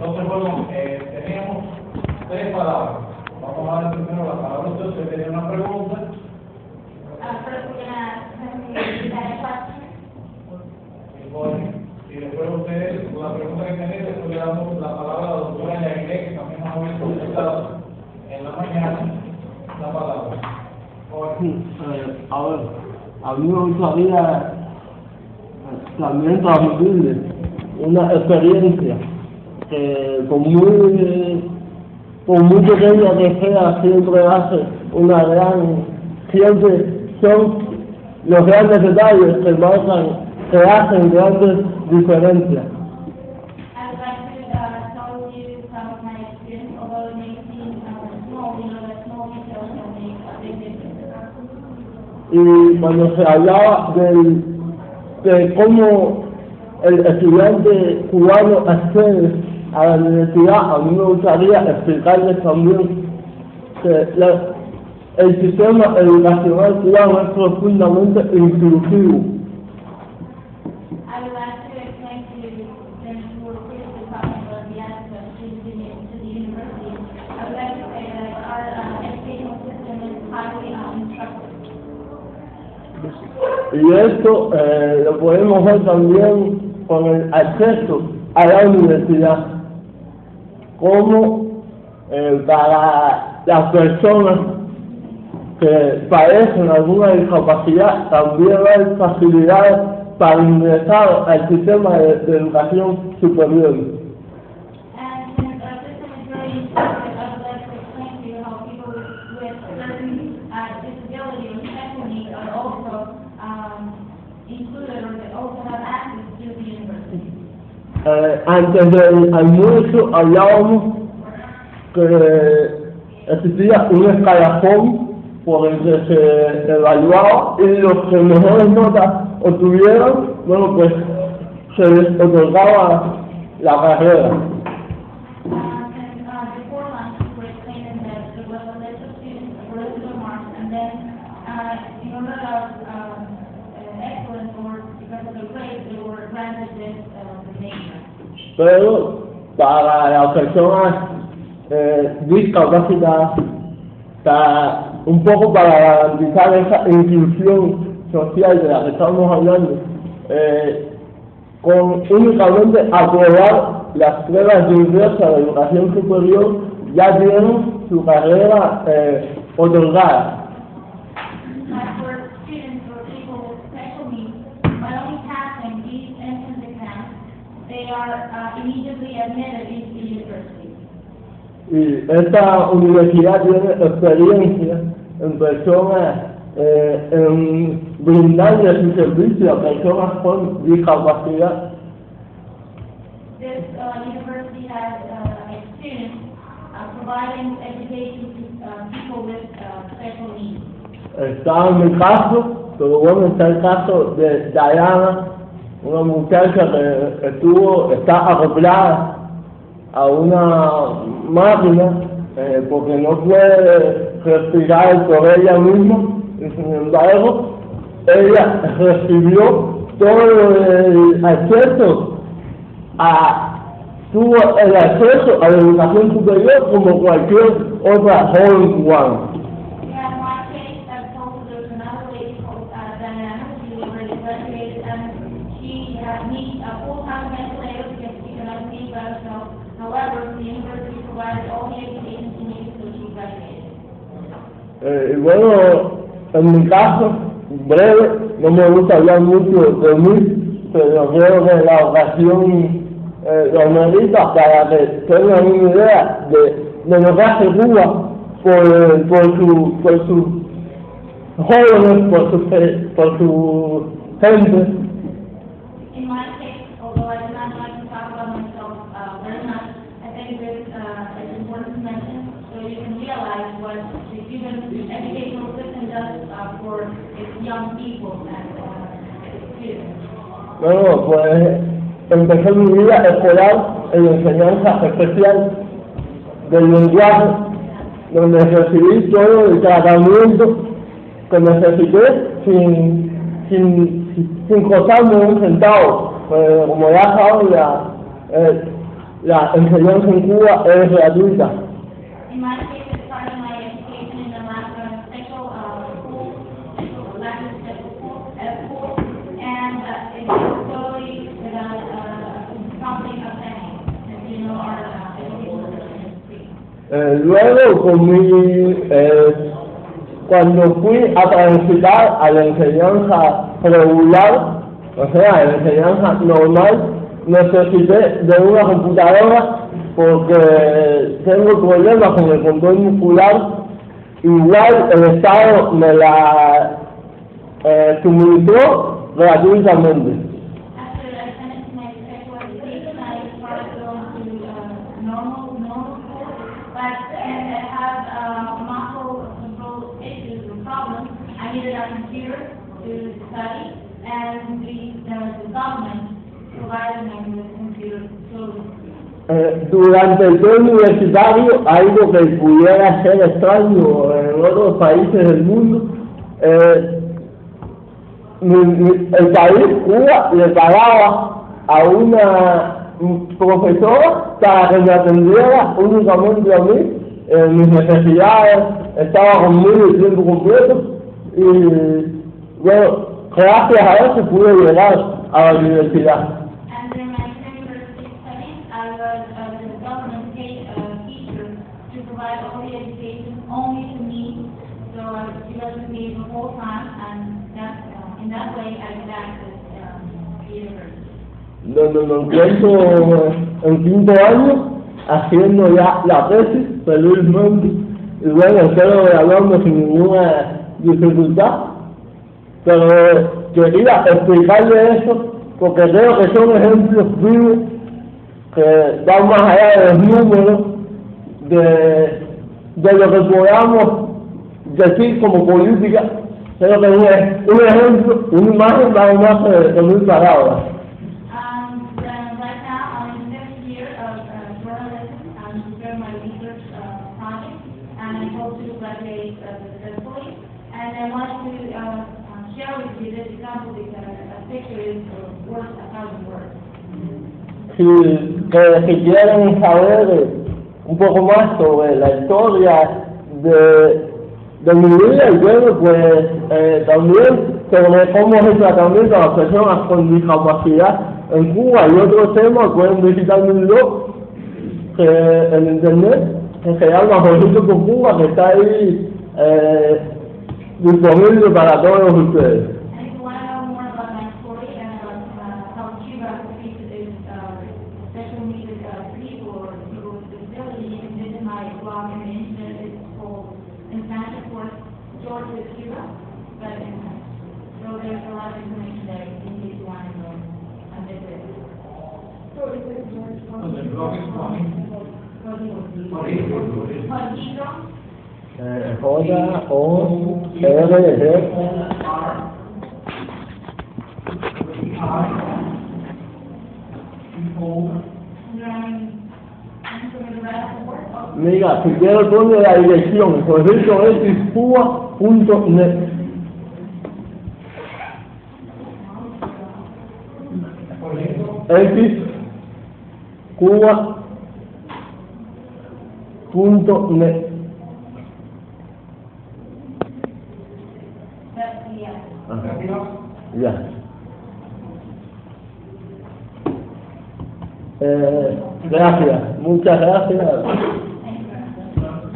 Entonces, bueno, eh, tenemos tres palabras. Vamos a dar primero la palabra usted, usted tenía una pregunta. First, we're gonna, you had a question? y después usted, la pregunta que tenía, después le damos la palabra a la doctora Yairé, que también nos había solicitado en la mañana la palabra. Sí, eh, a ver, a mí me gustaría eh, también transmitirle una experiencia que con muy, con muy pequeña que sea siempre hace una gran, siempre son los grandes detalles que marcan, que hacen grandes diferencias. Y cuando se hablaba del, de cómo estudiante cubano accede a la universidad, a mí me gustaría explicarles también que la- el sistema educacional cubano es profundamente inclusivo. Y esto eh, lo podemos ver también con el acceso a la universidad, como eh, para las personas que padecen alguna discapacidad también hay facilidades para ingresar al sistema de, de educación superior. And since our system is very inclusive, I would like to explain to you how people with with certain, uh, disability or special needs are also, um, included or Eh, antes del almuerzo hablábamos que existía un escalafón por el que se evaluaba y los que mejores notas obtuvieron, bueno, pues se les otorgaba la carrera. Uh, and, uh, before lunch, we were explaining that there was a list of students, a list of marks, and then, uh, in order of, um, uh, excellence or because of the grades, they Pero para las personas eh, discapacitadas, para- un poco para garantizar esa inclusión social de la que estamos hablando, eh, con únicamente aprobar las pruebas de ingreso a la educación superior, ya tienen su carrera eh, otorgada. They are, uh, immediately admitted into the university. Y esta universidad tiene experiencia en personas, eh, en brindarle su servicio a personas con discapacidad. This, uh, university has, uh, experience, uh, providing education to, uh, people with, uh, special needs. Está en mi caso, pero bueno, está el caso de Diana, una muchacha que estuvo, está acoplada a una máquina eh, porque no puede respirar por ella misma y sin embargo ella recibió todo el acceso a tuvo el acceso a la educación superior como cualquier otra joven cubana. She uh, needs a full-time ventilator because she cannot breathe by herself. However, the university provided all the education she needed, so she graduated. Eh, bueno, en mi caso, breve, no me gusta hablar mucho de mí, pero creo que la ocasión eh, lo merita para que tengan una idea de, de lo que hace Cuba por, por su, por sus jóvenes, por su, por su gente. Uh, is important mention, so you can realize what the Cuban educational system does, uh, for its young people and, uh, students. Bueno, pues empecé mi vida escolar en enseñanza especial del lenguaje, donde recibí todo el tratamiento que necesité sin, sin, sin costarme un centavo. pues como ya la, eh, la enseñanza en Cuba es gratuita. Uh. Eh, luego, con mi, eh, cuando fui a transitar a la enseñanza regular, o sea, a la enseñanza normal, necesité de una computadora porque tengo problemas con el control muscular. Igual el Estado me la eh, suministró gratuitamente. I needed a computer to study, and the the government Eh, durante el tour universitario, algo que pudiera ser extraño en otros países del mundo, eh, el país, Cuba, le pagaba a una profesora para que me atendiera únicamente a mí, en mis necesidades, estaba conmigo el tiempo completo y bueno, gracias a eso pude llegar a la universidad. Uh, the government paid uh, teacher to provide all the education only to me. So I was, wasn't paid the whole time, and that, uh, in that way, I could access um, the university. donde me encuentro en quinto año haciendo ya la tesis felizmente y bueno espero graduarme sin ninguna dificultad pero quería explicarle eso porque creo que son ejemplos vivos que van más allá de los números de, de lo que podamos decir como política creo que es un, un ejemplo una imagen vale más que que mil palabras Um, then right now, I'm in fifth year of uh, journalism, I'm doing my research uh, project, and I hope to graduate uh, successfully. And I want to uh, uh, share with you this example because a picture is uh, worth a thousand words. Que, si quieren saber eh, un poco más sobre la historia de, de mi vida, y bueno, pues eh, también sobre cómo es el tratamiento a las personas con discapacidad en Cuba y otros temas, pueden visitar mi blog que, en internet que se llama Proyecto con Cuba, que está ahí eh, disponible para todos ustedes. And if you want to know more about my story and about uh, how Cuba treats its uh, special needed uh, people or people with disability, you can visit my blog on the internet. It's called In Spanish, of course, George with Cuba, but in so there's a lot of information there in case you want to know a bit of it. Donde el blog es Juan. Jorgito, Eh, J O R G Mira, si quiero poner la dirección, correcto es cuba.net. X that's the, uh, Ya. Eh, gracias, muchas gracias.